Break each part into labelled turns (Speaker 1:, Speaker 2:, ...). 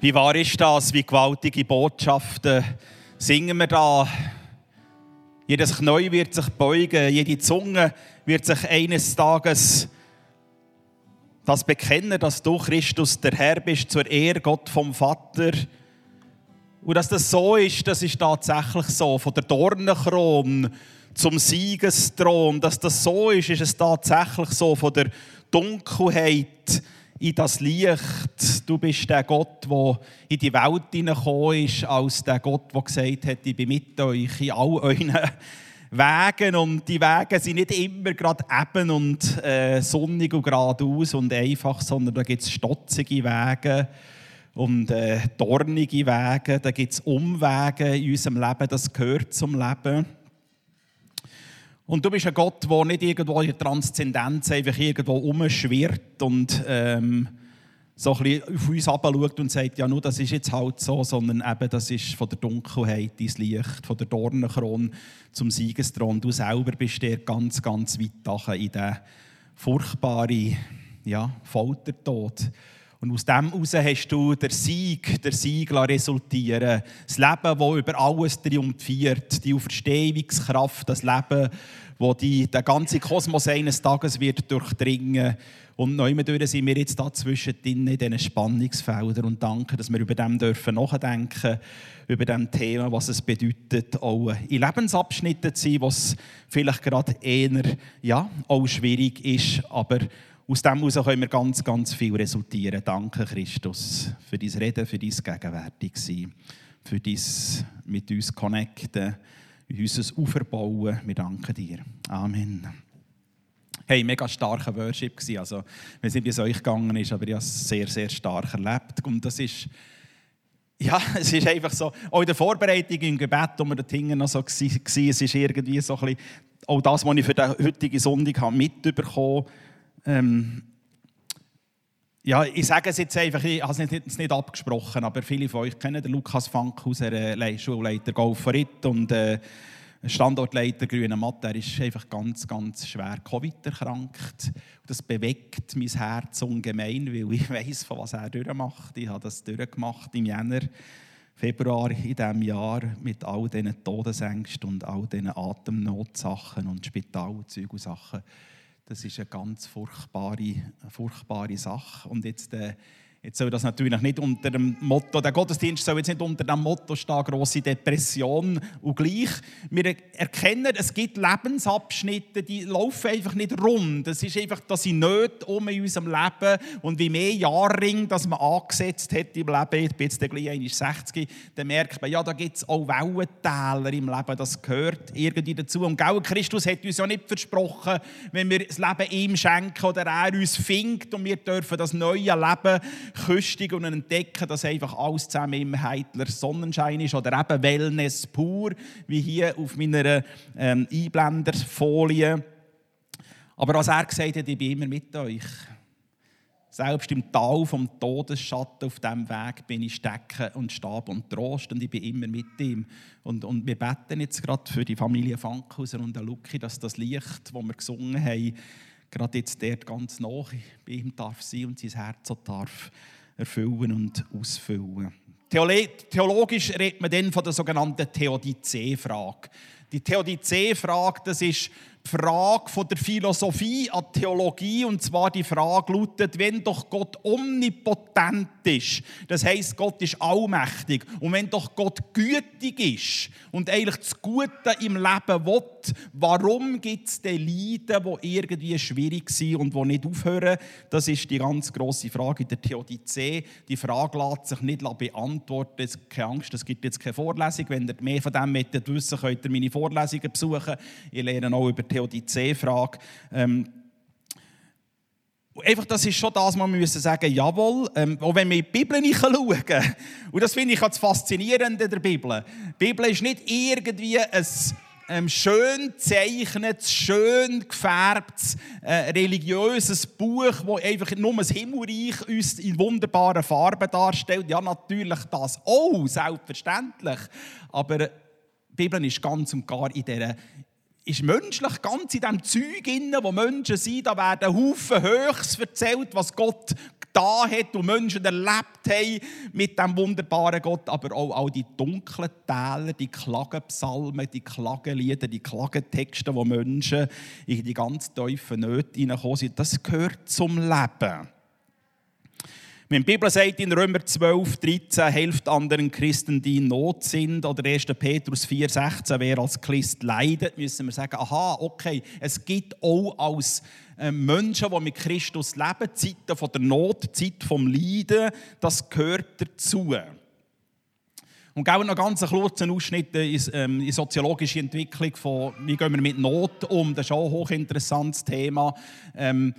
Speaker 1: Wie wahr ist das? Wie gewaltige Botschaften singen wir da? Jedes Knie wird sich beugen, jede Zunge wird sich eines Tages das bekennen, dass du Christus der Herr bist, zur Ehre Gott vom Vater. Und dass das so ist, das ist tatsächlich so. Von der Dornenkrone zum Siegesthron, dass das so ist, ist es tatsächlich so. Von der Dunkelheit in das Licht. Du bist der Gott, der in die Welt hineingekommen ist, als der Gott, der gesagt hat, ich bin mit euch in all euren Wegen. Und die Wege sind nicht immer gerade eben und äh, sonnig und geradeaus und einfach, sondern da gibt es stotzige Wege und äh, dornige Wege. Da gibt es Umwege in unserem Leben, das gehört zum Leben. Und du bist ein Gott, der nicht irgendwo in der Transzendenz einfach irgendwo umschwirrt und ähm, so ein bisschen auf uns herabschaut und sagt, ja, nur das ist jetzt halt so, sondern eben, das ist von der Dunkelheit ins Licht, von der Dornenkrone zum Siegesthron. Du selber bist der ganz, ganz weit in den furchtbaren ja, Foltertod. Und aus dem heraus hast du den Sieg, der Sieg resultieren Das Leben, das über alles triumphiert. Die Auferstehungskraft, das Leben, das den ganzen Kosmos eines Tages wird durchdringen Und neu sind wir jetzt da zwischendrin in diesen Spannungsfeldern und danke, dass wir über dem dürfen nachdenken, über dem Thema, was es bedeutet, auch in Lebensabschnitten zu sein, was vielleicht gerade eher, ja, auch schwierig ist, aber aus dem heraus können wir ganz, ganz viel resultieren. Danke, Christus, für dein Reden, für dein Gegenwärtigsein, für dein mit uns connecten, unser Aufbauen. Wir danken dir. Amen. Hey, mega starker Worship gewesen. Also, ich weiß nicht, wie es euch gegangen ist, aber ich habe es sehr, sehr stark erlebt. Und das ist, ja, es ist einfach so, auch in der Vorbereitung im Gebet, wo wir dort hinten noch so war, es ist irgendwie so ein bisschen, auch das, was ich für den heutigen Sonntag habe mitbekommen habe, ähm, ja, ich sage es jetzt einfach, ich habe es nicht, nicht, abgesprochen, aber viele von euch kennen den Lukas Fankhauser, unser Schulleiter Golferit und äh, Standortleiter Grüne Matte. Er ist einfach ganz, ganz schwer Covid erkrankt. Das bewegt mein Herz ungemein, weil ich weiß, von was er durchmacht. Ich habe das durchgemacht im Jänner, Februar in diesem Jahr mit all diesen Todesängsten und all diesen Atemnotsachen und Spitalzeug. Das ist eine ganz furchtbare, furchtbare Sache. Und jetzt äh, Jetzt soll das natürlich nicht unter dem Motto, der Gottesdienst soll jetzt nicht unter dem Motto stehen, grosse Depression. Und gleich, wir erkennen, es gibt Lebensabschnitte, die laufen einfach nicht rund. Es ist einfach, dass sie nicht um in unserem Leben und wie mehr Jahre, dass man angesetzt hat im Leben, ich bin jetzt gleich 60, dann merkt man, ja, da gibt es auch Wellentäler im Leben, das gehört irgendwie dazu. Und genau, Christus hat uns ja nicht versprochen, wenn wir das Leben ihm schenken oder er uns findet und wir dürfen das neue Leben köstigen und entdecken, dass einfach alles zusammen im heitler Sonnenschein ist oder eben Wellness pur, wie hier auf meiner ähm, Einblenderfolie. Aber was er gesagt hat, ich bin immer mit euch. Selbst im Tal vom Todesschatten auf diesem Weg bin ich stecken und Stab und Trost und ich bin immer mit ihm. Und, und wir beten jetzt gerade für die Familie Fankhauser und der Luki, dass das Licht, das wir gesungen haben, gerade jetzt dort ganz nach bei ihm darf sein und sein Herz so darf erfüllen und ausfüllen. Theologisch redet man dann von der sogenannten Theodizee-Frage. Die Theodizee-Frage, das ist Frage von der Philosophie an Theologie und zwar die Frage lautet, wenn doch Gott omnipotent ist, das heißt Gott ist allmächtig und wenn doch Gott gütig ist und eigentlich das Gute im Leben will, warum gibt es denn Leiden, die irgendwie schwierig sind und die nicht aufhören? Das ist die ganz große Frage in der Theodizee. Die Frage lässt sich nicht beantworten. Keine Angst, es gibt jetzt keine Vorlesung. Wenn ihr mehr von dem möchtet wissen, könnt ihr meine Vorlesungen besuchen. Ich lerne auch über die Theodizee-Frage. Ähm, Einfach, das ist schon das, wir müssen sagen, jawohl, ähm, auch wenn wir in die Bibel schauen, und das finde ich das Faszinierende der Bibel. Die Bibel ist nicht irgendwie ein ähm, schön gezeichnetes, schön gefärbtes, äh, religiöses Buch, das einfach nur das Himmelreich uns in wunderbaren Farben darstellt. Ja, natürlich das auch, selbstverständlich. Aber die Bibel ist ganz und gar in dieser ist menschlich ganz in dem Zeug inne, wo Menschen sind. Da werden Haufen Höchst erzählt, was Gott da hat und Menschen erlebt haben mit dem wunderbaren Gott, aber auch all die dunklen Täler, die Klagenpsalmen, die Klagenlieder, die Klagentexte, wo Menschen in die ganz tiefen Nöte hineingekommen sind, das gehört zum Leben. Wenn die Bibel sagt in Römer 12, 13, helft anderen Christen, die in Not sind, oder 1. Petrus 4, 16, wer als Christ leidet, müssen wir sagen, aha, okay, es gibt auch als äh, Menschen, die mit Christus leben, Zeiten von der Not, Zeit vom Leiden, das gehört dazu. Und geben noch ganz kurzen Ausschnitt in, ähm, in soziologische Entwicklung von, wie gehen wir mit Not um, das ist auch ein hochinteressantes Thema. Ähm,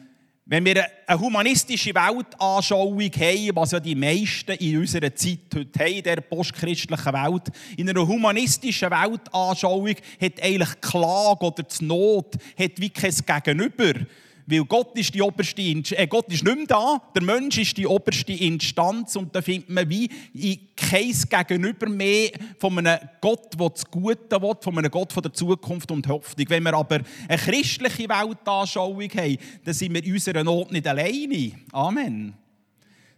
Speaker 1: wenn wir eine humanistische Weltanschauung haben, was ja die meisten in unserer Zeit heute haben, in der postchristlichen Welt, in einer humanistischen Weltanschauung hat eigentlich Klage oder die Not hat wie kein Gegenüber. Weil Gott ist die oberste äh, Gott ist nicht mehr da, der Mensch ist die oberste Instanz und da findet man wie kein Gegenüber mehr von einem Gott, der das Gute will, von einem Gott von der Zukunft und Hoffnung. Wenn wir aber eine christliche Weltanschauung haben, dann sind wir in unserer Not nicht alleine. Amen.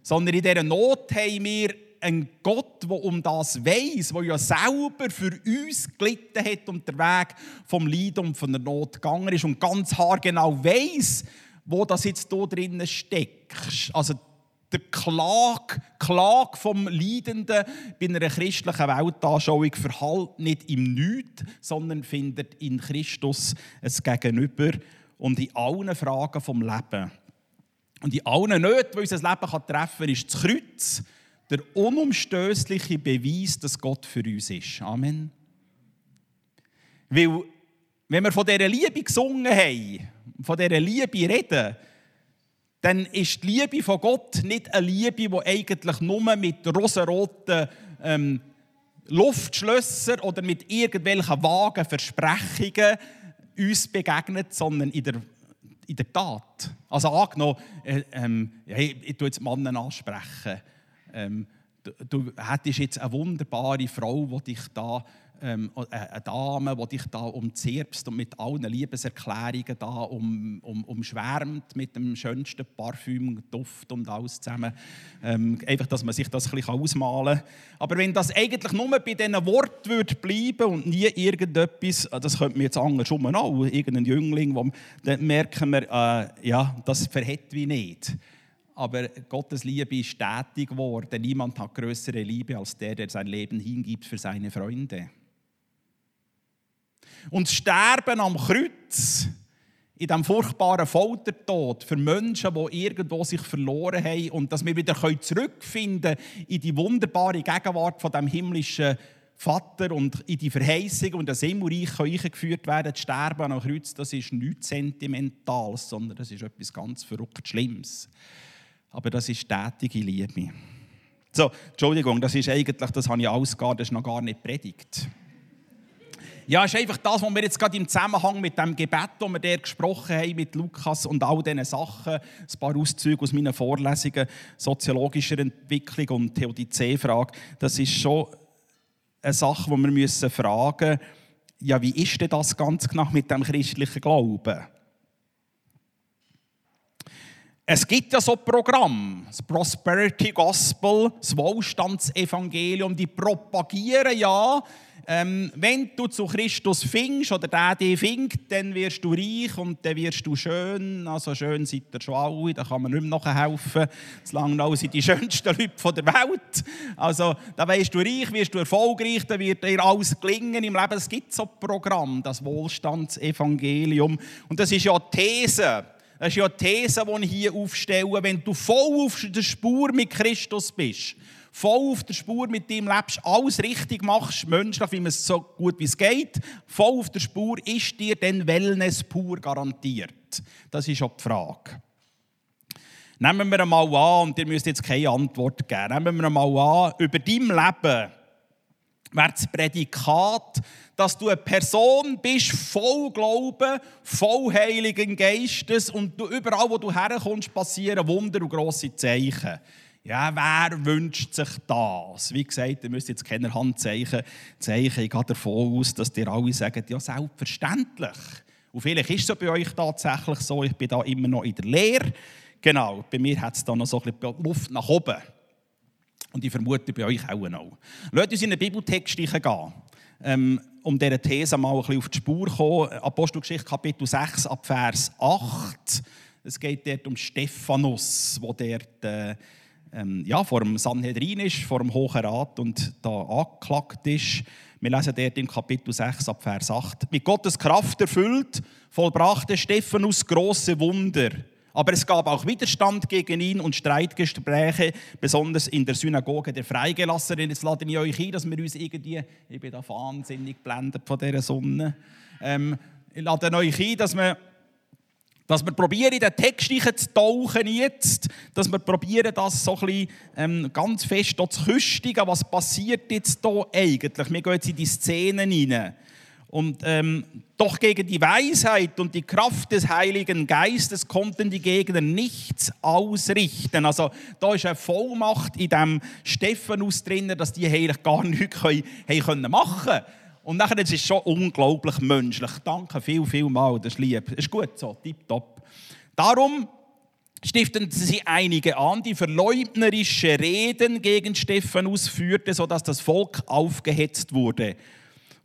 Speaker 1: Sondern in dieser Not haben wir ein Gott, der um das weiß, der ja selber für uns gelitten hat und der Weg vom Leid und von der Not gegangen ist und ganz haargenau weiß, wo das jetzt hier drinnen steckt. Also der Klage, Klage vom Leidenden bei einer christlichen Weltanschauung verhallt nicht im Nichts, sondern findet in Christus ein Gegenüber und in allen Fragen vom Leben. Und in allen Nöten, die unser Leben treffen kann, ist das Kreuz der unumstößliche Beweis, dass Gott für uns ist. Amen. Weil, wenn wir von dieser Liebe gesungen haben, von dieser Liebe reden, dann ist die Liebe von Gott nicht eine Liebe, die eigentlich nur mit rosaroten ähm, Luftschlössern oder mit irgendwelchen vagen Versprechungen uns begegnet, sondern in der, in der Tat. Also angenommen, äh, ähm, hey, ich tue jetzt Männer ansprechen ähm, du, du hättest jetzt eine wunderbare Frau, die dich da, ähm, äh, eine Dame, die dich da umzirbst und mit allen Liebeserklärungen da um, um, umschwärmt mit dem schönsten Parfüm, Duft und alles zusammen. Ähm, einfach, dass man sich das ein bisschen ausmalen kann. Aber wenn das eigentlich nur bei diesen Worten würde bleiben und nie irgendetwas, äh, das könnte man jetzt anders auch, irgendein Jüngling, wo, dann merken wir, äh, ja, das verhält wie nicht aber Gottes Liebe ist stetig geworden. Niemand hat größere Liebe als der, der sein Leben hingibt für seine Freunde. Und das Sterben am Kreuz, in diesem furchtbaren Foltertod für Menschen, die irgendwo sich verloren haben und dass wir wieder zurückfinden können in die wunderbare Gegenwart von dem himmlischen Vater und in die Verheißung und das Himmelreich eingeführt werden, das Sterben am Kreuz, das ist nichts Sentimentales, sondern das ist etwas ganz verrückt Schlimmes aber das ist tätige Liebe. So, Entschuldigung, das ist eigentlich, das habe ich ausgegeben, das ist noch gar nicht predigt. Ja, ist einfach das, was wir jetzt gerade im Zusammenhang mit dem Gebet, das wir der gesprochen haben, mit Lukas und all diesen Sachen, ein paar Auszüge aus meinen Vorlesungen, soziologischer Entwicklung und Theodizee-Frage, das ist schon eine Sache, die wir müssen fragen müssen, ja, wie ist denn das ganz genau mit dem christlichen Glauben? Es gibt ja so Programme, das Prosperity Gospel, das Wohlstandsevangelium, die propagieren ja, ähm, wenn du zu Christus fingst oder der dich findet, dann wirst du reich und dann wirst du schön. Also schön seid ihr schon alle, da kann man nicht mehr nachhelfen. Solange sind die schönsten Leute der Welt. Also da wirst du reich, wirst du erfolgreich, dann wird dir alles gelingen im Leben. Es gibt so ein Programm, das Wohlstandsevangelium. Und das ist ja These das ist ja die These, die ich hier aufstelle. Wenn du voll auf der Spur mit Christus bist, voll auf der Spur mit ihm lebst, alles richtig machst, menschlich, wie man es so gut wie es geht, voll auf der Spur, ist dir dann Wellness pur garantiert? Das ist auch die Frage. Nehmen wir einmal an, und ihr müsst jetzt keine Antwort geben, nehmen wir einmal an, über dein Leben wäre das Prädikat, dass du eine Person bist, voll Glauben, voll Heiligen Geistes und du, überall, wo du herkommst, passieren Wunder und grosse Zeichen. Ja, wer wünscht sich das? Wie gesagt, ihr müsst jetzt keine Handzeichen zeichen. Ich gehe davon aus, dass dir alle sagen, ja, selbstverständlich. Und vielleicht ist es bei euch tatsächlich so, ich bin da immer noch in der Lehre Genau, bei mir hat es da noch so ein bisschen Luft nach oben. Und ich vermute bei euch auch noch. Lasst uns in den Bibeltext gehen, ähm, um dieser These mal ein bisschen auf die Spur zu kommen. Apostelgeschichte Kapitel 6 ab Vers 8. Es geht dort um Stephanus, wo dort äh, ähm, ja, vor dem Sanhedrin ist, vor dem Hohen Rat und da angeklagt ist. Wir lesen dort im Kapitel 6 ab Vers 8. Mit Gottes Kraft erfüllt, vollbrachte Stephanus große Wunder aber es gab auch Widerstand gegen ihn und Streitgespräche, besonders in der Synagoge der Freigelassenen. Jetzt lade ich euch ein, dass wir uns irgendwie, ich bin da wahnsinnig blendet von dieser Sonne, ähm, ich lade euch ein, dass wir dass wir probieren, in den Text zu tauchen jetzt, dass wir probieren, das so ein bisschen, ähm, ganz fest zu küstigen. Was passiert jetzt hier eigentlich? Wir gehen jetzt in die Szenen hinein. Und ähm, doch gegen die Weisheit und die Kraft des Heiligen Geistes konnten die Gegner nichts ausrichten. Also da ist eine Vollmacht in dem Stephanus drin, dass die eigentlich gar nichts können, können machen. Und nachher ist es schon unglaublich menschlich. Danke viel, viel mal, das ist lieb. Das ist gut so, tipptopp. Darum stifteten sie einige an, die verleugnerische Reden gegen Stephanus führte, sodass das Volk aufgehetzt wurde.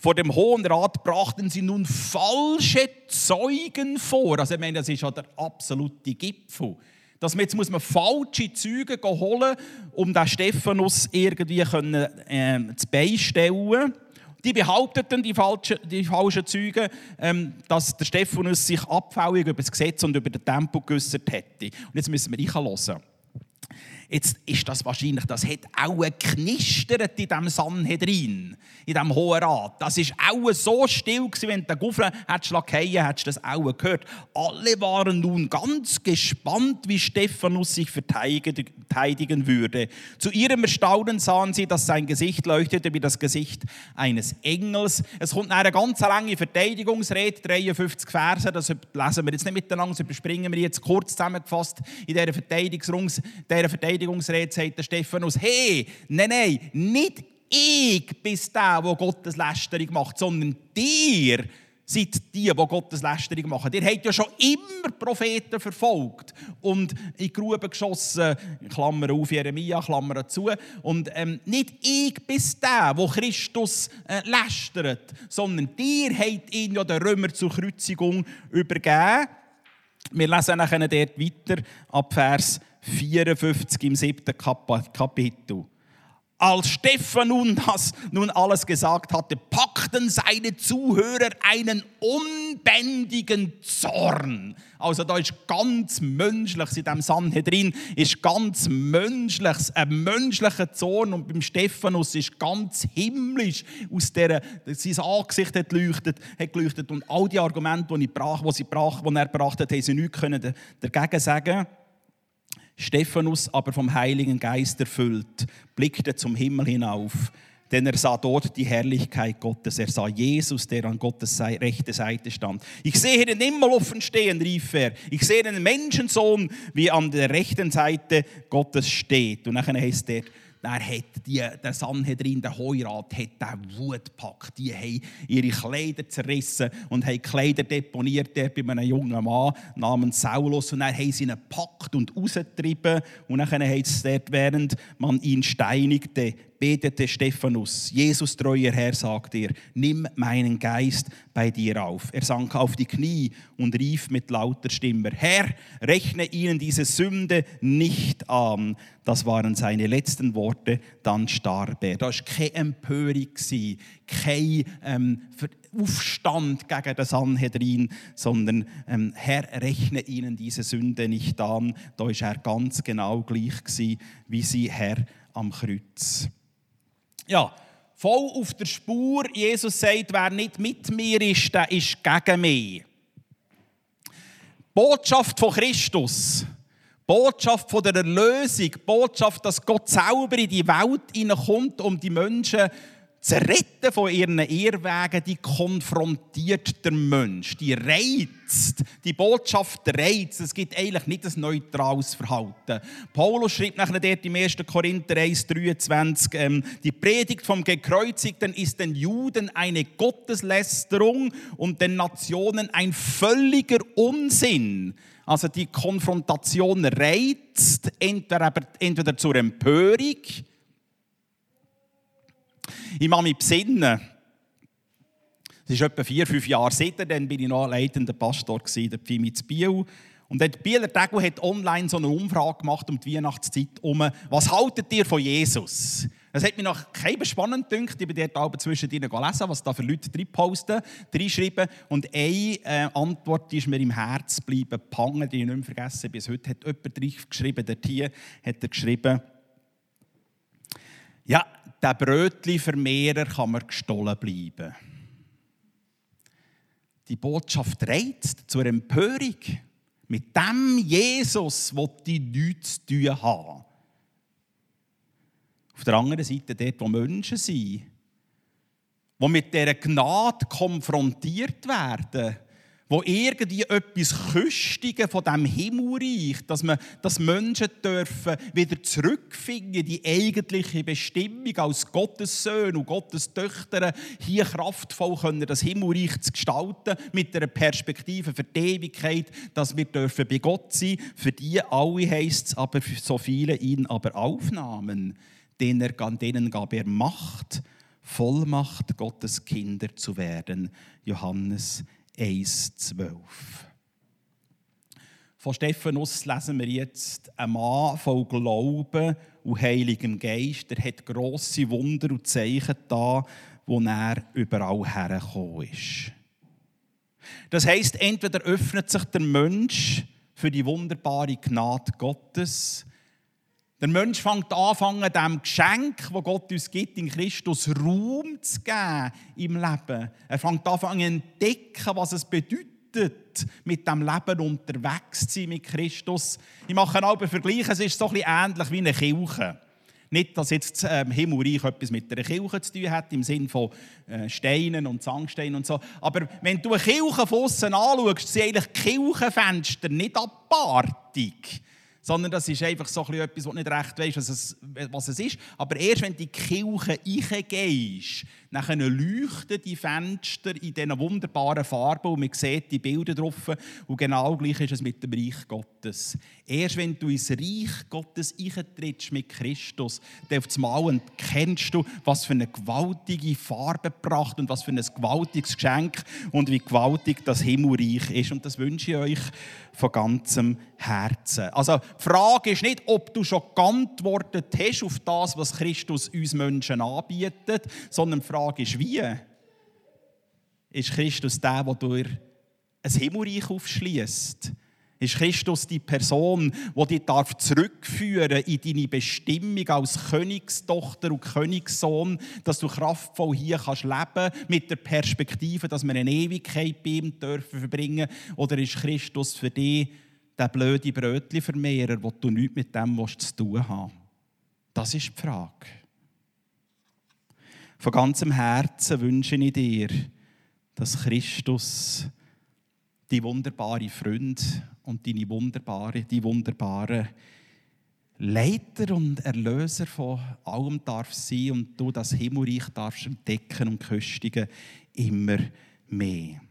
Speaker 1: Vor dem Hohen Rat brachten sie nun falsche Zeugen vor. Also ich meine, das ist ja der absolute Gipfel. Dass man jetzt muss man falsche Zeugen holen, um den Stephanus irgendwie können, äh, zu beistellen. Die behaupteten, die falschen, die falschen Zeugen, ähm, dass der Stephanus sich abfällig über das Gesetz und über den Tempel geäußert hätte. Und jetzt müssen wir reinhören. Jetzt ist das wahrscheinlich, das hat auch geknistert in diesem Sanhedrin, in diesem Hohen Rat. Das ist auch so still gewesen, wenn der Guffel hat schlagen, hättest du das auch gehört. Alle waren nun ganz gespannt, wie Stephanus sich verteidigen würde. Zu ihrem Erstaunen sahen sie, dass sein Gesicht leuchtete wie das Gesicht eines Engels. Es kommt eine ganz lange Verteidigungsrede, 53 Verse, das lesen wir jetzt nicht miteinander, das überspringen wir jetzt kurz zusammengefasst in dieser Verteidigungsrede Verteidigungsrede sagt der Stephanus, hey, nein, nein, nicht ich bin der, der Gottes Lästerung macht, sondern dir seid die, die Gottes Lästerung machen. Ihr habt ja schon immer Propheten verfolgt und in die Grube geschossen, Klammer auf Jeremia, Klammer zu. Und ähm, nicht ich bin der, der Christus äh, lästert, sondern dir habt ihn ja der Römer zur Kreuzigung übergeben. Wir lesen nachher dort weiter ab Vers 54 im siebten Kapitel. Als Stephan nun, das, nun alles gesagt hatte, packten seine Zuhörer einen unbändigen Zorn. Also da ist ganz menschlich, in diesem Sanhedrin ist ganz menschlich, ein menschlicher Zorn und beim Stephanus ist ganz himmlisch aus der, sein Angesicht hat geleuchtet, hat geleuchtet und all die Argumente, die, ich brach, die, sie brach, die er gebracht hat, haben sie nichts dagegen sagen Stephanus aber vom Heiligen Geist erfüllt, blickte zum Himmel hinauf, denn er sah dort die Herrlichkeit Gottes. Er sah Jesus, der an Gottes rechte Seite stand. Ich sehe den Himmel offen stehen, rief er. Ich sehe den Menschensohn, wie an der rechten Seite Gottes steht. Und dann heißt er, dann hat die, der Sanhedrin, der Heurat, hat den Wut gepackt. Die haben ihre Kleider zerrissen und haben Kleider deponiert bei einem jungen Mann namens Saulus. Und dann haben sie gepackt und rausgetrieben. Und dann haben sie dort, während man ihn steinigte, betete Stephanus, Jesus treuer Herr, sagt er, nimm meinen Geist bei dir auf. Er sank auf die Knie und rief mit lauter Stimme, Herr, rechne ihnen diese Sünde nicht an. Das waren seine letzten Worte, dann starb er. Da war keine Empörung, kein ähm, Aufstand gegen das Sanhedrin, sondern ähm, Herr, rechne ihnen diese Sünde nicht an. Da war er ganz genau gleich wie sie Herr am Kreuz ja, voll auf der Spur. Jesus sagt, wer nicht mit mir ist, der ist gegen mich. Botschaft von Christus. Botschaft von der Erlösung. Botschaft, dass Gott selber in die Welt hineinkommt, um die Menschen das Retten von ihren Irrwegen, die konfrontiert der Mensch, die reizt. Die Botschaft reizt. Es gibt eigentlich nicht ein neutrales Verhalten. Paulus schreibt nachher dort im 1. Korinther 1, 23, ähm, die Predigt vom Gekreuzigten ist den Juden eine Gotteslästerung und den Nationen ein völliger Unsinn. Also die Konfrontation reizt entweder, entweder zur Empörung, ich mache mich besinnen. Es ist etwa vier, fünf Jahre seitdem, dann bin ich noch leitender Pastor gewesen, der Pfimi zu Biel. Und der Bieler Tegel hat online so eine Umfrage gemacht um die Weihnachtszeit um, was haltet ihr von Jesus? Das hat mich noch keinem spannend gedacht. Ich bin dort aber zwischendrin gelesen, was da für Leute drin posten, reinschreiben. Und eine äh, Antwort ist mir im Herz geblieben, gehangen, die ich nicht mehr vergessen bis heute. Hat jemand drin geschrieben, der Tier hat er geschrieben, ja, der Brötli-Vermehrer kann mir gestohlen bleiben. Die Botschaft reizt zur Empörung. Mit dem Jesus will die nichts zu tun haben. Auf der anderen Seite dort, wo Menschen sind, die mit dieser Gnade konfrontiert werden, wo irgendwie etwas Köstiges von dem Himmelreich, dass, man, dass Menschen dürfen wieder zurückfinden in die eigentliche Bestimmung als Gottes Söhne und Gottes Töchter, hier kraftvoll können das Himmelreich zu gestalten, mit einer Perspektive für die Ewigkeit, dass wir dürfen bei Gott sein. Für die alle heisst es aber, für so viele ihn aber aufnahmen, denen, denen gab er Macht, Vollmacht, Gottes Kinder zu werden. Johannes 1,12. Von Stephanus lesen wir jetzt ein Mann voll Glauben und Heiligem Geist. Er hat grosse Wunder und Zeichen da, wo er überall hergekommen ist. Das heißt, entweder öffnet sich der Mensch für die wunderbare Gnade Gottes, der Mensch fängt an, dem Geschenk, das Gott uns gibt, in Christus Raum zu geben im Leben. Er fängt an, zu entdecken, was es bedeutet, mit dem Leben unterwegs zu sein mit Christus. Ich mache einen einen Vergleich, es ist so ein bisschen ähnlich wie eine Kirche. Nicht, dass jetzt ähm, Himmelreich etwas mit einer Kirche zu tun hat, im Sinne von äh, Steinen und Sandsteinen und so. Aber wenn du eine Kirche von anschaust, sind eigentlich Kirchenfenster nicht abartig sondern das ist einfach so etwas, was nicht recht weißt, was es, was es ist. Aber erst wenn du die Kirche reingehst, dann leuchten die Fenster in diesen wunderbaren Farben und man sieht die Bilder drauf. Und genau gleich ist es mit dem Reich Gottes. Erst wenn du ins Reich Gottes eintrittst mit Christus, dann auf einmal kennst du, was für eine gewaltige Farbenpracht und was für ein gewaltiges Geschenk und wie gewaltig das Himmelreich ist. Und das wünsche ich euch von ganzem Herzen. Also, die Frage ist nicht, ob du schon geantwortet hast auf das, was Christus uns Menschen anbietet, sondern die Frage ist, wie? Ist Christus der, der durch ein Himmelreich aufschließt? Ist Christus die Person, die dich darf zurückführen in deine Bestimmung als Königstochter und Königssohn, dass du kraftvoll hier kannst leben mit der Perspektive, dass wir eine Ewigkeit bei ihm dürfen verbringen? Oder ist Christus für dich der blöde Brötchenvermehrer, wo du nichts mit dem zu tun hast? Das ist die Frage. Von ganzem Herzen wünsche ich dir, dass Christus die wunderbare Freund und deine wunderbare, die wunderbare Leiter und Erlöser von allem darf sein und du das Himmelreich darfst entdecken und köstigen immer mehr.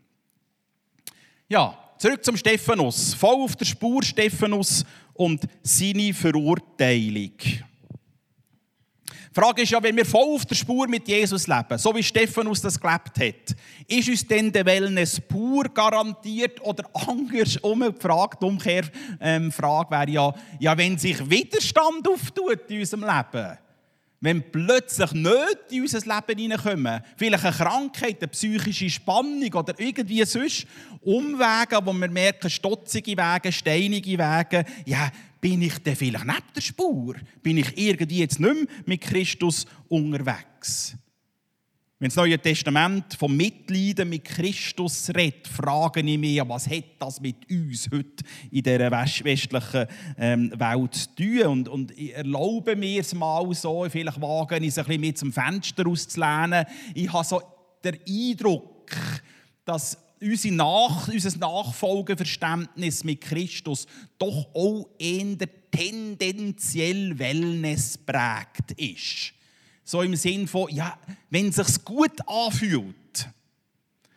Speaker 1: Ja, zurück zum Stephanus. Voll auf der Spur Stephanus und seine Verurteilung. Die Frage ist ja, wenn wir voll auf der Spur mit Jesus leben, so wie Stephanus das gelebt hat, ist uns denn der Wellness pur garantiert oder andersrum? Die Frage, die Umkehrfrage ähm, wäre ja, ja, wenn sich Widerstand auftut in unserem Leben, wenn plötzlich Nöte in unser Leben hineinkommen, vielleicht eine Krankheit, eine psychische Spannung oder irgendwie sonst Umwege, wo wir merken, stotzige Wege, steinige Wege, ja, bin ich denn vielleicht neben der Spur? Bin ich irgendwie jetzt nicht mehr mit Christus unterwegs? Wenn das Neue Testament vom Mitleiden mit Christus redet, frage ich mich, was hat das mit uns heute in dieser westlichen ähm, Welt zu tun? Und, und ich erlaube mir es mal so, vielleicht wage ich es ein bisschen mit zum Fenster auszulehnen. Ich habe so den Eindruck, dass unser, Nach unser Nachfolgeverständnis mit Christus doch auch eher tendenziell Wellness prägt ist. So im Sinn von, ja, wenn es sich gut anfühlt,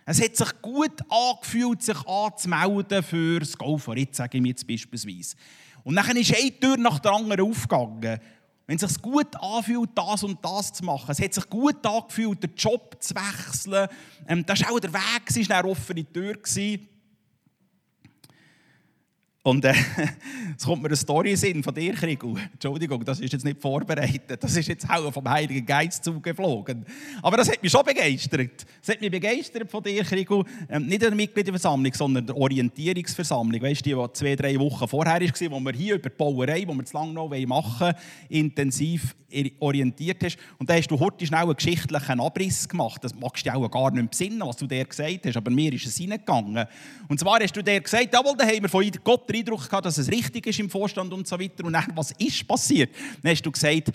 Speaker 1: es hat sich gut angefühlt, sich anzumelden für das Go for It, sage ich mir jetzt beispielsweise. Und dann ist eine Tür nach der anderen aufgegangen. Wenn es sich gut anfühlt, das und das zu machen, es hat sich gut angefühlt, den Job zu wechseln, ähm, das war auch der Weg, es war eine offene Tür. Gewesen. Und äh, es kommt mir eine Story Sinn von dir, Krigu. Entschuldigung, das ist jetzt nicht vorbereitet. Das ist jetzt auch vom Heiligen Geist zugeflogen. Aber das hat mich schon begeistert. Es hat mich begeistert von dir, Krigu. Ähm, nicht in der Mitgliederversammlung, sondern der Orientierungsversammlung. Weißt du, die, die zwei, drei Wochen vorher war, wo wir hier über die Bauerei, die wir zu lange noch machen wollen, intensiv orientiert hast. Und da hast du heute schnell einen geschichtlichen Abriss gemacht. Das magst du auch gar nicht besinnen, was du dir gesagt hast. Aber mir ist es reingegangen. Und zwar hast du dir gesagt, jawohl, da haben wir von Gott den Eindruck gehabt, dass es richtig ist im Vorstand und so weiter. Und dann, was ist passiert? Dann hast du gesagt,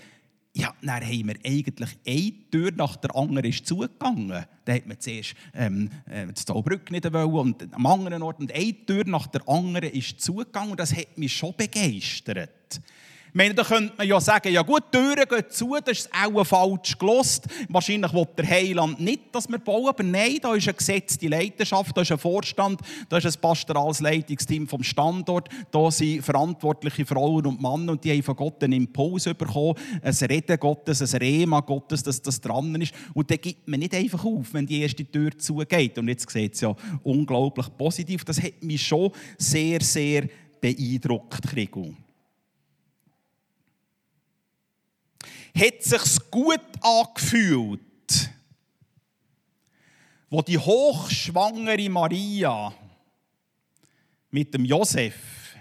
Speaker 1: ja, dann haben wir eigentlich eine Tür nach der anderen ist zugegangen. Dann hat man zuerst ähm, äh, das Zollbrück nicht wollen und am anderen Ort. Und eine Tür nach der anderen ist zugegangen und das hat mich schon begeistert. Ich meine, da könnte man ja sagen, ja gut, die Türen gehen zu, das ist auch falsch gelost. Wahrscheinlich will der Heiland nicht, dass wir bauen, aber nein, da ist eine gesetzte Leidenschaft, da ist ein Vorstand, da ist ein pastorales Leitungsteam vom Standort, da sind verantwortliche Frauen und Männer und die haben von Gott einen Impuls bekommen, ein Reden Gottes, ein Rema Gottes, dass das dran ist. Und dann gibt man nicht einfach auf, wenn die erste Tür zugeht. Und jetzt sieht es ja unglaublich positiv. Das hat mich schon sehr, sehr beeindruckt, Kriegel. Hat sich gut angefühlt, wo die hochschwangere Maria mit dem Josef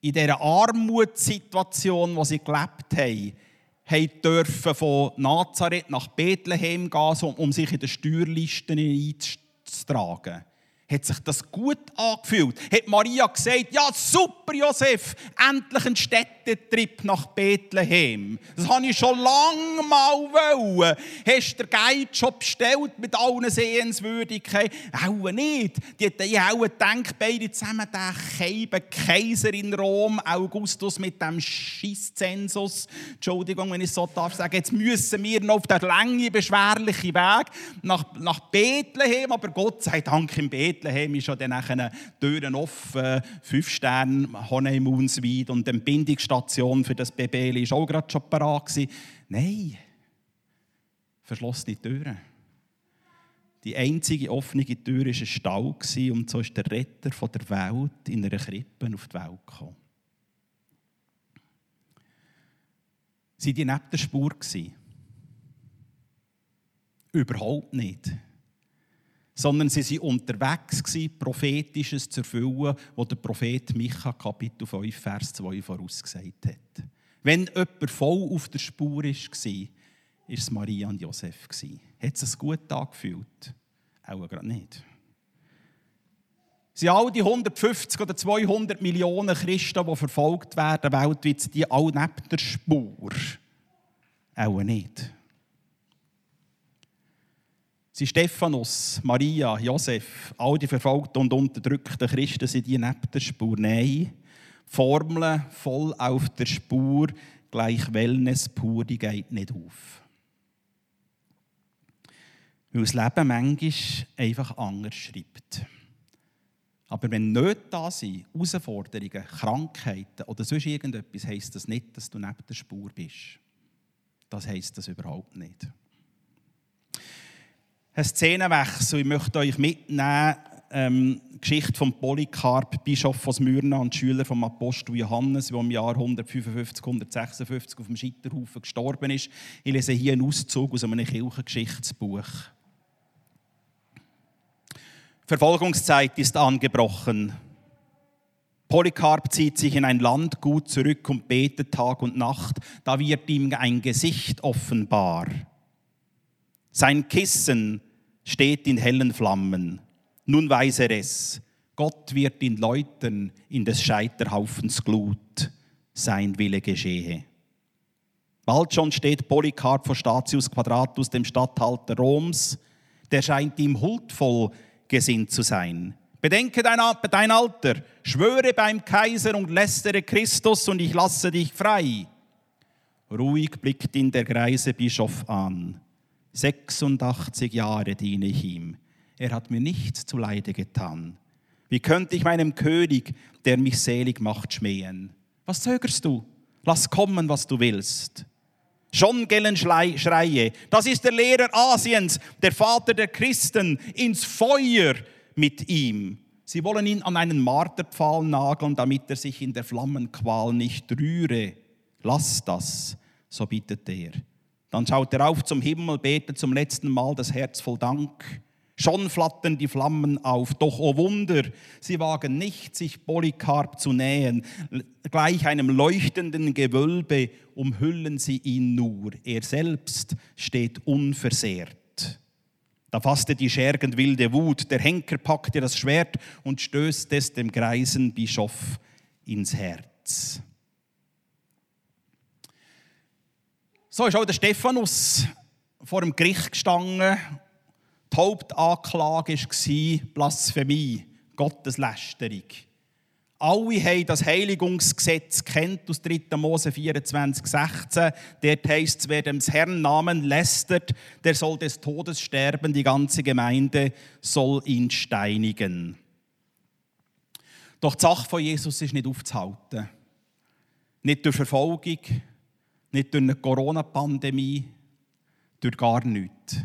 Speaker 1: in dieser Armutssituation, wo sie gelebt haben, haben dürfen von Nazareth nach Bethlehem gehen, um sich in den Steuerlisten einzutragen hat sich das gut angefühlt. Hat Maria gesagt, ja super Josef, endlich ein Städtetrip nach Bethlehem. Das habe ich schon lange mal wollen. Hast du den Guide schon bestellt mit allen Sehenswürdigkeiten? Auch nicht. Die hätten auch gedacht, beide zusammen, der Keibe Kaiser in Rom, Augustus mit dem Schisszensus. Entschuldigung, wenn ich so darf sagen. Jetzt müssen wir noch auf den langen, beschwerlichen Weg nach, nach Bethlehem, aber Gott sei Dank in Bethlehem Bethlehem ist ja dann nachher Türen offen, fünf Sterne, Honeymoonsweid und die Entbindungsstation für das Baby war auch gerade schon parat. Nein, verschlossene Türen. Die einzige offene Tür war ein Stall und so ist der Retter der Welt in einer Krippe auf die Welt gekommen. Sind die neben der Spur? Überhaupt nicht sondern sie waren unterwegs, gewesen, Prophetisches zu erfüllen, was der Prophet Micha Kapitel 5, Vers 2 vorausgesagt hat. Wenn jemand voll auf der Spur war, war es Maria und Josef. Hat es sich gut angefühlt? Auch gerade nicht. Sind all die 150 oder 200 Millionen Christen, die verfolgt werden weltweit, die alle neben der Spur? Auch nicht. Sie Stephanus, Maria, Josef, all die verfolgten und unterdrückten Christen sind die neben der Spur. Nein, Formel voll auf der Spur gleich Wellness pur, die geht nicht auf. Weil das Leben manchmal einfach anders schreibt. Aber wenn nicht da sind, Herausforderungen, Krankheiten oder sonst irgendetwas, heisst das nicht, dass du neben der Spur bist. Das heisst das überhaupt nicht ein Szenenwechsel. Ich möchte euch mitnehmen, ähm, die Geschichte von Polycarp, Bischof von Smyrna und Schüler vom Apostel Johannes, der im Jahr 155, 156 auf dem Scheiterhaufen gestorben ist. Ich lese hier einen Auszug aus einem Kirchengeschichtsbuch. Verfolgungszeit ist angebrochen. Polycarp zieht sich in ein Landgut zurück und betet Tag und Nacht. Da wird ihm ein Gesicht offenbar. Sein Kissen steht in hellen Flammen. Nun weiß er es. Gott wird ihn läutern in des Scheiterhaufens Glut. Sein Wille geschehe. Bald schon steht Polycarp vor Statius Quadratus, dem Statthalter Roms. Der scheint ihm huldvoll gesinnt zu sein. Bedenke dein, dein Alter, schwöre beim Kaiser und lästere Christus und ich lasse dich frei. Ruhig blickt ihn der greise Bischof an. 86 Jahre diene ich ihm. Er hat mir nichts zuleide getan. Wie könnte ich meinem König, der mich selig macht, schmähen? Was zögerst du? Lass kommen, was du willst. Schon gellen Schreie. Das ist der Lehrer Asiens, der Vater der Christen, ins Feuer mit ihm. Sie wollen ihn an einen Marterpfahl nageln, damit er sich in der Flammenqual nicht rühre. Lass das, so bittet er. Dann schaut er auf zum Himmel, betet zum letzten Mal das Herz voll Dank. Schon flattern die Flammen auf, doch oh Wunder, sie wagen nicht, sich Polycarp zu nähen. Gleich einem leuchtenden Gewölbe umhüllen sie ihn nur. Er selbst steht unversehrt. Da fasste die schergend wilde Wut, der Henker packte das Schwert und stößt es dem greisen Bischof ins Herz. So ist auch der Stephanus vor dem Gericht gestanden. Die Hauptanklage war Blasphemie, Gotteslästerung. Alle haben das Heiligungsgesetz kennt aus 3. Mose 24, 16. Dort heisst es, wer dem Herrn Namen lästert, der soll des Todes sterben, die ganze Gemeinde soll ihn steinigen. Doch die Sache von Jesus ist nicht aufzuhalten. Nicht durch Verfolgung, nicht durch eine Corona-Pandemie, durch gar nichts.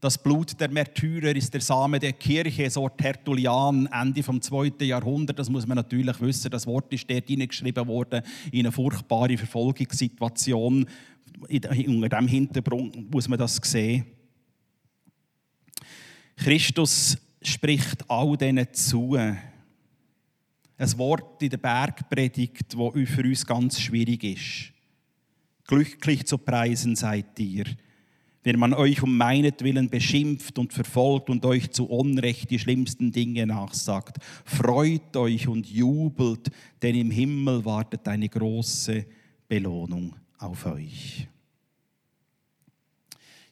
Speaker 1: Das Blut der Märtyrer ist der Same der Kirche, so Tertullian, Ende vom 2. Jahrhundert. Das muss man natürlich wissen. Das Wort ist dort hineingeschrieben worden, in eine furchtbare Verfolgungssituation. Unter diesem Hintergrund muss man das sehen. Christus spricht all denen zu. Ein Wort in der Bergpredigt, das für uns ganz schwierig ist. Glücklich zu preisen seid ihr, wenn man euch um meinetwillen beschimpft und verfolgt und euch zu Unrecht die schlimmsten Dinge nachsagt. Freut euch und jubelt, denn im Himmel wartet eine große Belohnung auf euch.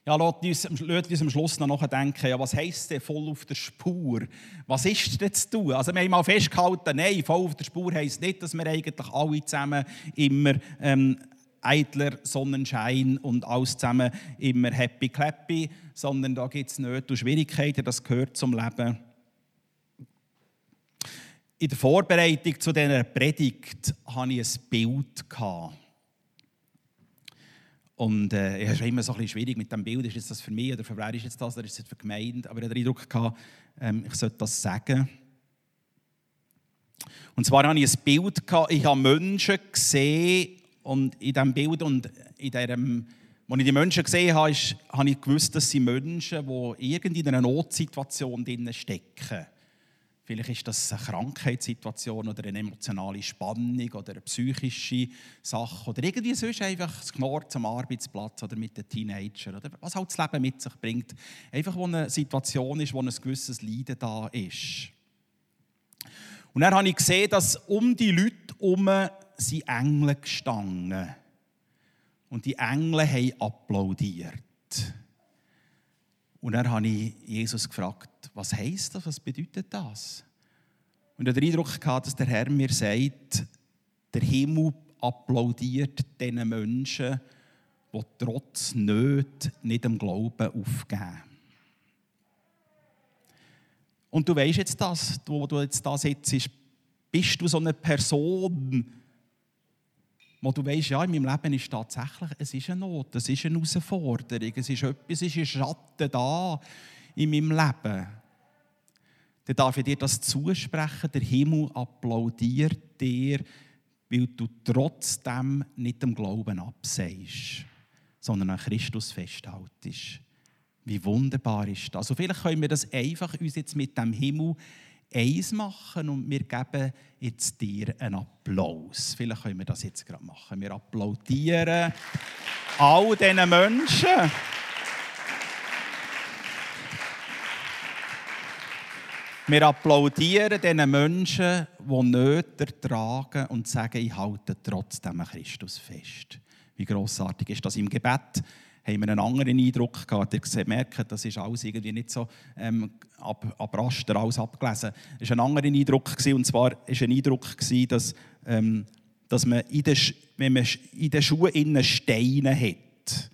Speaker 1: Ja, lasst uns, uns am Schluss noch nachdenken, ja, was heisst denn voll auf der Spur? Was ist denn zu tun? Also wir haben mal festgehalten, nein, voll auf der Spur heisst nicht, dass wir eigentlich alle zusammen immer ähm, eitler Sonnenschein und alles zusammen immer happy clappy, sondern da gibt es Nöte und Schwierigkeiten, das gehört zum Leben. In der Vorbereitung zu dieser Predigt hatte ich ein Bild. Und äh, es ist immer so ein bisschen schwierig mit dem Bild. Ist das für mich oder für wer ist jetzt das oder ist das für die Gemeinde? Aber ich hatte den Eindruck, gehabt, ähm, ich sollte das sagen. Und zwar hatte ich ein Bild, gehabt, ich habe Menschen gesehen, und in diesem Bild und in diesem, als ich die Menschen gesehen habe, ist, habe ich gewusst, dass sie Menschen, die irgendwie in einer Notsituation stecken. Vielleicht ist das eine Krankheitssituation oder eine emotionale Spannung oder eine psychische Sache oder irgendwie sonst einfach das Knorr am Arbeitsplatz oder mit den Teenagern oder was halt das Leben mit sich bringt. Einfach, wo eine Situation ist, wo ein gewisses Leiden da ist. Und dann habe ich gesehen, dass um die Leute herum sind Engel gestanden. Und die Engel haben applaudiert. Und dann habe ich Jesus gefragt, was heisst das, was bedeutet das? Und ich hatte den Eindruck, gehabt, dass der Herr mir sagt, der Himmel applaudiert diesen Menschen, die trotz Nöte nicht am Glauben aufgeben. Und du weißt jetzt das, wo du jetzt da sitzt, bist du so eine Person, wo du weißt, ja, in meinem Leben ist tatsächlich, es ist eine Not, es ist eine Herausforderung, es ist etwas, es ist ein Schatten da in meinem Leben. Dann darf ich dir das zusprechen, der Himmel applaudiert dir, weil du trotzdem nicht dem Glauben abseist, sondern an Christus festhaltest. Wie wunderbar ist das. Also vielleicht können wir das einfach uns jetzt mit dem Himmel eins machen und wir geben jetzt dir einen Applaus. Vielleicht können wir das jetzt gerade machen. Wir applaudieren all diesen Menschen. Wir applaudieren diesen Menschen, die Nöte tragen und sagen, ich halte trotzdem Christus fest. Wie grossartig ist das im Gebet? Haben wir einen anderen Eindruck gehabt. Ihr merkt, das ist alles irgendwie nicht so ähm, ab, ab Raster alles abgelesen. Es war ein anderer Eindruck, gewesen, und zwar war ein Eindruck, gewesen, dass, ähm, dass man, in den, wenn man in den Schuhen Steine hat.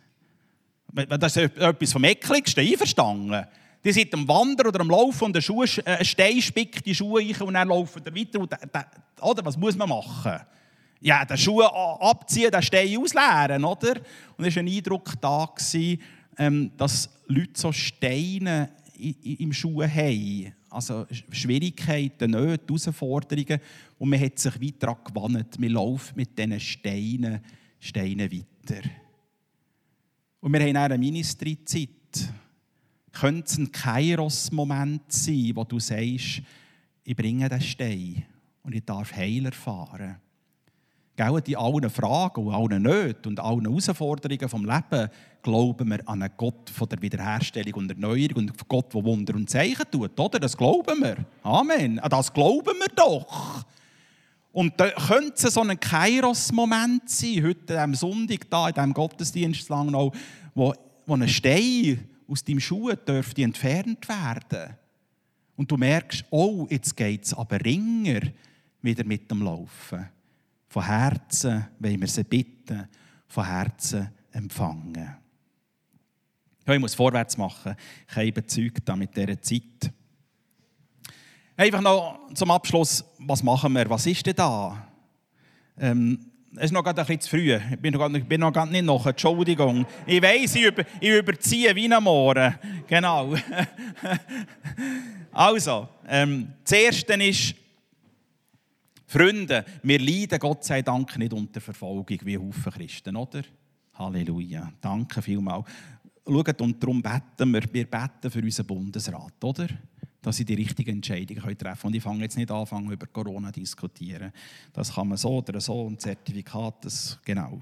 Speaker 1: Das ist etwas vom Eckligsten, einverstanden? Die sind am Wandern oder am Laufen und der Schuh, äh, ein Stein spickt die Schuhe rein und dann laufen sie weiter. Und, oder, was muss man machen? Ja, den Schuh abziehen, den Stein ausleeren, oder? Und es war ein Eindruck da, ähm, dass Leute so Steine im Schuh haben. Also Schwierigkeiten, Nöte, Herausforderungen. Und man hat sich weiter gewandt. Man läuft mit diesen Steinen, Steinen weiter. Und wir haben eine Ministry-Zeit. Könnte es ein Kairos-Moment sein, wo du sagst, ich bringe den Stein und ich darf Heil erfahren. Gell, in allen Fragen und allen Nöten und allen Herausforderungen vom Leben glauben wir an einen Gott von der Wiederherstellung und Erneuerung und Gott, der Wunder und Zeichen tut. Oder? Das glauben wir. Amen. Das glauben wir doch. Und da könnte es so ein Kairos-Moment sein, heute am Sonntag, da in diesem Gottesdienst Langnau, wo, wo ein Stein aus deinem Schuh dürfte entfernt werden. Und du merkst, oh, jetzt geht es aber ringer wieder mit dem Laufen. Von Herzen wollen wir sie bitten, von Herzen empfangen. Ja, ich muss vorwärts machen. Ich habe überzeugt mit dieser Zeit. Einfach noch zum Abschluss, was machen wir? Was ist denn da? Ähm, es ist noch gerade ein bisschen zu früh. Ich bin noch, ich bin noch gar nicht noch. Entschuldigung. Ich weiß, ich, über, ich überziehe wie am Morgen. Genau. also, ähm, das Erste ist, Freunde, wir leiden Gott sei Dank nicht unter Verfolgung wie Haufen Christen, oder? Halleluja. Danke vielmals. Schaut, und darum beten wir. Wir beten für unseren Bundesrat, oder? Dass sie die richtige Entscheidung treffen können. Und ich fange jetzt nicht an, über Corona zu diskutieren. Das kann man so oder so, und Zertifikat, das, genau.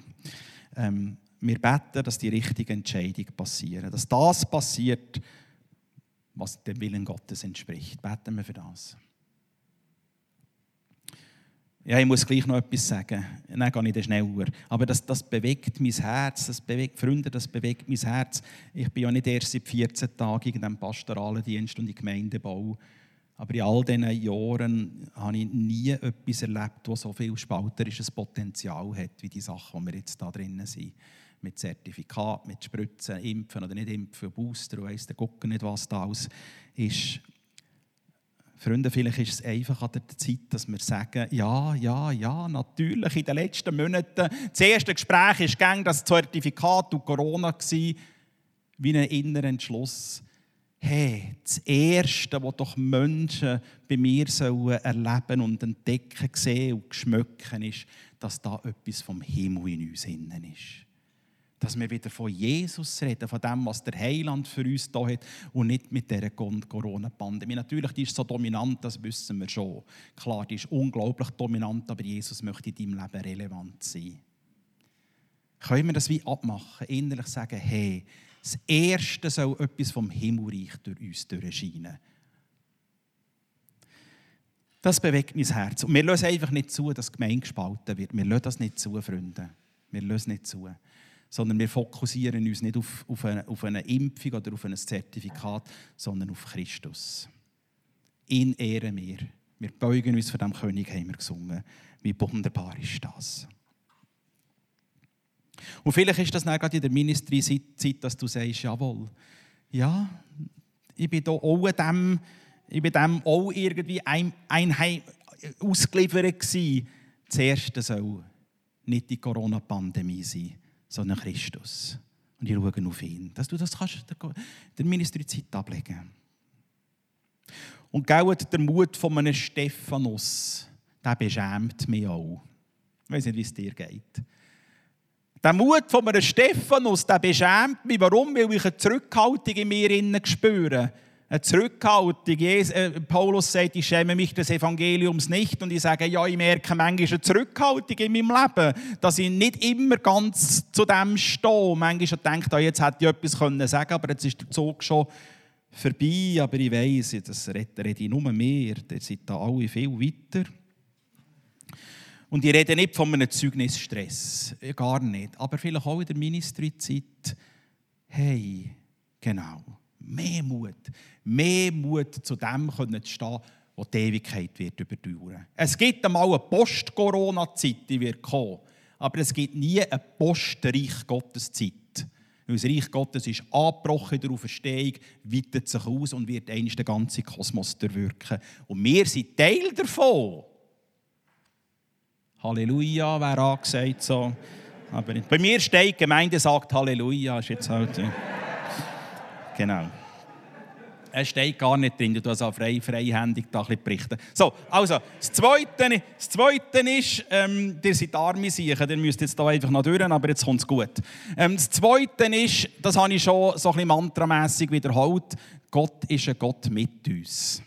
Speaker 1: Ähm, wir beten, dass die richtige Entscheidung passiert. Dass das passiert, was dem Willen Gottes entspricht. Beten wir für das. Ja, ich muss gleich noch etwas sagen. Dann gehe ich dann schneller. Aber das, das bewegt mein Herz. Das bewegt, Freunde, das bewegt mein Herz. Ich bin ja nicht erst seit 14 Tagen in diesem pastoralen Dienst und im Gemeindebau. Aber in all diesen Jahren habe ich nie etwas erlebt, das so viel spalterisches Potenzial hat, wie die Sachen, die wir jetzt da drinnen sind. Mit Zertifikat, mit Spritzen, Impfen oder nicht Impfen, Booster, weiss der gucken nicht, was da alles ist. Freunde, vielleicht ist es einfach an der Zeit, dass wir sagen, ja, ja, ja, natürlich, in den letzten Monaten, das erste Gespräch war gegen das Zertifikat und Corona, gewesen, wie ein innerer Entschluss. Hey, das Erste, was doch Menschen bei mir erleben und entdecken, sehen und schmecken, ist, dass da etwas vom Himmel in uns innen ist dass wir wieder von Jesus reden, von dem, was der Heiland für uns da hat und nicht mit dieser Corona-Pandemie. Natürlich, die ist so dominant, das wissen wir schon. Klar, die ist unglaublich dominant, aber Jesus möchte in deinem Leben relevant sein. Können wir das wie abmachen, innerlich sagen, hey, das Erste soll etwas vom Himmelreich durch uns durchscheinen. Das bewegt mein Herz. Und wir lassen einfach nicht zu, dass die Gemeinde gespalten wird. Wir lassen das nicht zu, Freunde. Wir lassen nicht zu sondern wir fokussieren uns nicht auf, auf, eine, auf eine Impfung oder auf ein Zertifikat, sondern auf Christus. In ehren wir. Wir beugen uns vor dem König, haben wir gesungen. Wie wunderbar ist das? Und vielleicht ist das dann gerade in der Ministry-Zeit, dass du sagst, jawohl, ja, ich bin da auch dem, ich bin dem auch irgendwie ein, ein, ausgeliefert gewesen. Das Erste soll nicht die Corona-Pandemie sein, sondern Christus. Und ich schaue auf ihn. Dass du das kannst, der Ministeriezeit ablegen. Und gell, der Mut von einem Stephanus, der beschämt mich auch. Ich weiß nicht, wie es dir geht. Der Mut von einem Stephanus, der beschämt mich. Warum? Weil ich eine Zurückhaltung in mir spüre eine Zurückhaltung. Äh, Paulus sagt, ich schäme mich des Evangeliums nicht. Und ich sage, ja, ich merke manchmal eine Zurückhaltung in meinem Leben, dass ich nicht immer ganz zu dem stehe. Manchmal denke ich, jetzt hätte ich etwas sagen können aber jetzt ist der Zug schon vorbei, aber ich weiss, das rede ich nur mehr, ihr seid da alle viel weiter. Und ich rede nicht von einem Zeugnisstress, gar nicht, aber vielleicht auch in der Ministry-Zeit, hey, genau, mehr Mut, mehr Mut zu dem können zu stehen, wo die Ewigkeit wird überdauern. Es gibt einmal eine Post-Corona-Zeit, die wird kommen, aber es gibt nie eine Post-Reich Gottes-Zeit. Weil das Reich Gottes ist angebrochen der Auferstehung, weitet sich aus und wird einst den ganzen Kosmos durchwirken. Und wir sind Teil davon. Halleluja, wer angesagt so. Aber bei mir steht, die Gemeinde sagt Halleluja, ist jetzt halt. Genau. Es steht gar nicht drin, du darfst auch frei, freihändig da ein berichten. So, also, das Zweite, das Zweite ist, ähm, ihr seid arme Siechen, ihr müsst jetzt da einfach noch durch, aber jetzt kommt es gut. Ähm, das Zweite ist, das habe ich schon so ein bisschen mantramässig wiederholt, Gott ist ein Gott mit uns.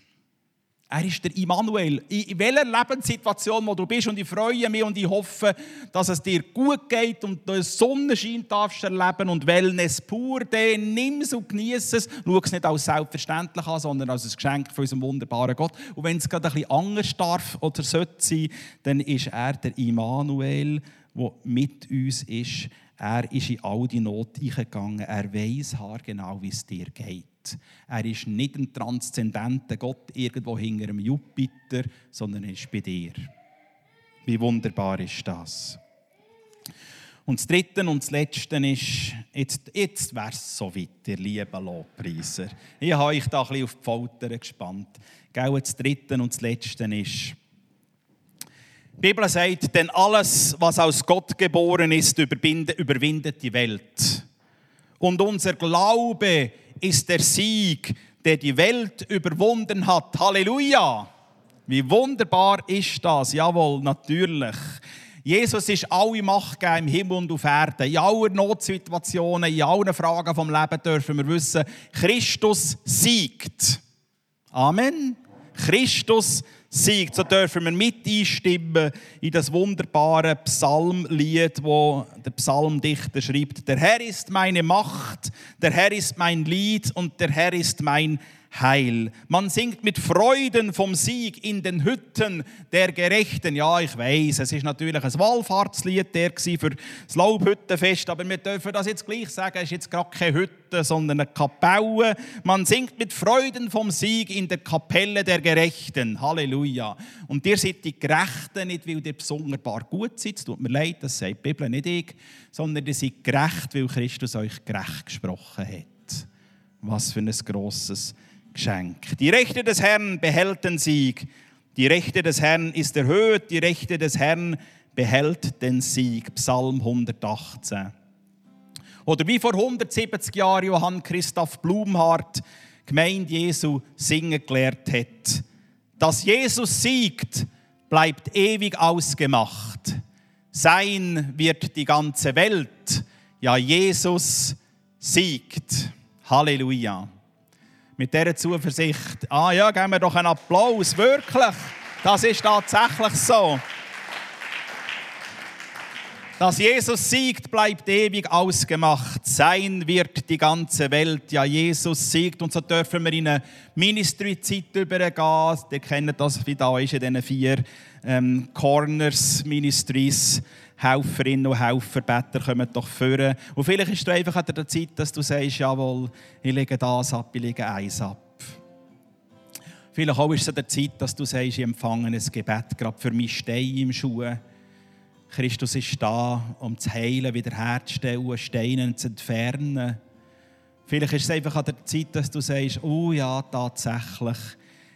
Speaker 1: Er ist der Immanuel. In welcher Lebenssituation wo du bist. Und ich freue mich und ich hoffe, dass es dir gut geht und du Sonnenschein darfst erleben und Wellness pur. Dann nimm es und genieß es. Schau es nicht als selbstverständlich an, sondern als ein Geschenk von unserem wunderbaren Gott. Und wenn es gerade ein bisschen anders darf oder sollte sein, dann ist er der Immanuel, der mit uns ist. Er ist in all die Not eingegangen. Er weiß genau, wie es dir geht. Er ist nicht ein transzendenter Gott irgendwo hinter einem Jupiter, sondern er ist bei dir. Wie wunderbar ist das? Und das Dritte und das Letzte ist, jetzt, jetzt wäre es so weit, ihr lieben Lobpreiser. Ich habe euch da ein bisschen auf die Folter gespannt. Gell, das Dritte und das Letzte ist, die Bibel sagt, denn alles, was aus Gott geboren ist, überwindet die Welt. Und unser Glaube ist der Sieg, der die Welt überwunden hat. Halleluja! Wie wunderbar ist das? Jawohl, natürlich. Jesus ist alle Macht gegeben im Himmel und auf Erden. In allen Notsituationen, in allen Fragen vom Leben dürfen wir wissen, Christus siegt. Amen. Christus siegt. So dürfen wir mit einstimmen in das wunderbare Psalmlied, wo der Psalmdichter schreibt: Der Herr ist meine Macht, der Herr ist mein Lied und der Herr ist mein Heil. Man singt mit Freuden vom Sieg in den Hütten der Gerechten. Ja, ich weiß, es ist natürlich ein Wallfahrtslied der für das Laubhüttenfest, aber wir dürfen das jetzt gleich sagen, es ist jetzt gerade keine Hütte, sondern eine Kapelle. Man singt mit Freuden vom Sieg in der Kapelle der Gerechten. Halleluja. Und ihr seid die Gerechten nicht, weil ihr besonderbar gut seid, tut mir leid, das sagt die Bibel nicht ich, sondern ihr seid gerecht, weil Christus euch gerecht gesprochen hat. Was für ein grosses Geschenk. Die Rechte des Herrn behält den Sieg. Die Rechte des Herrn ist erhöht. Die Rechte des Herrn behält den Sieg. Psalm 118. Oder wie vor 170 Jahren Johann Christoph Blumhardt, Gemeinde Jesu, singen gelehrt hat. Dass Jesus siegt, bleibt ewig ausgemacht. Sein wird die ganze Welt. Ja, Jesus siegt. Halleluja mit dieser Zuversicht. Ah ja, geben wir doch einen Applaus, wirklich. Das ist tatsächlich so. Dass Jesus siegt, bleibt ewig ausgemacht. Sein wird die ganze Welt. Ja, Jesus siegt. Und so dürfen wir in eine Ministry-Zeit übergehen. Ihr kennt das, wie da ist in diesen vier ähm, Corners Ministries. Helferinnen und Helfer, Better kommen doch führen. Und vielleicht ist es einfach an der Zeit, dass du sagst, jawohl, ich lege das ab, ich lege eins ab. Vielleicht auch ist es an der Zeit, dass du sagst, ich empfange ein Gebet, gerade für mich Stein im Schuh. Christus ist da, um zu heilen, wiederherzustellen, Steine zu entfernen. Vielleicht ist es einfach an der Zeit, dass du sagst, oh ja, tatsächlich,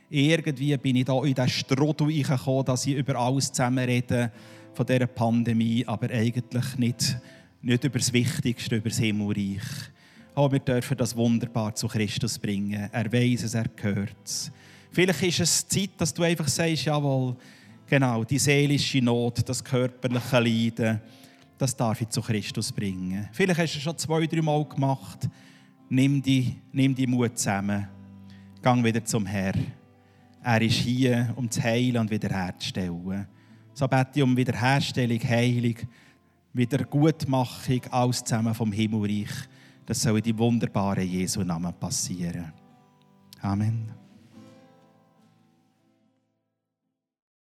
Speaker 1: irgendwie bin ich da in diesen Strudel gekommen, dass ich über alles zusammen rede von dieser Pandemie, aber eigentlich nicht, nicht über das Wichtigste, über das Himmelreich. Aber wir dürfen das wunderbar zu Christus bringen. Er weiß es, er gehört es. Vielleicht ist es Zeit, dass du einfach sagst, jawohl, genau, die seelische Not, das körperliche Leiden, das darf ich zu Christus bringen. Vielleicht hast du es schon zwei, drei Mal gemacht. Nimm die, nimm die Mut zusammen. Gang wieder zum Herrn. Er ist hier, um zu heilen und wiederherzustellen. So bete ich um Wiederherstellung, Heilung, Wiedergutmachung, alles zusammen vom Himmelreich. Das soll in die wunderbaren Jesu Namen passieren. Amen.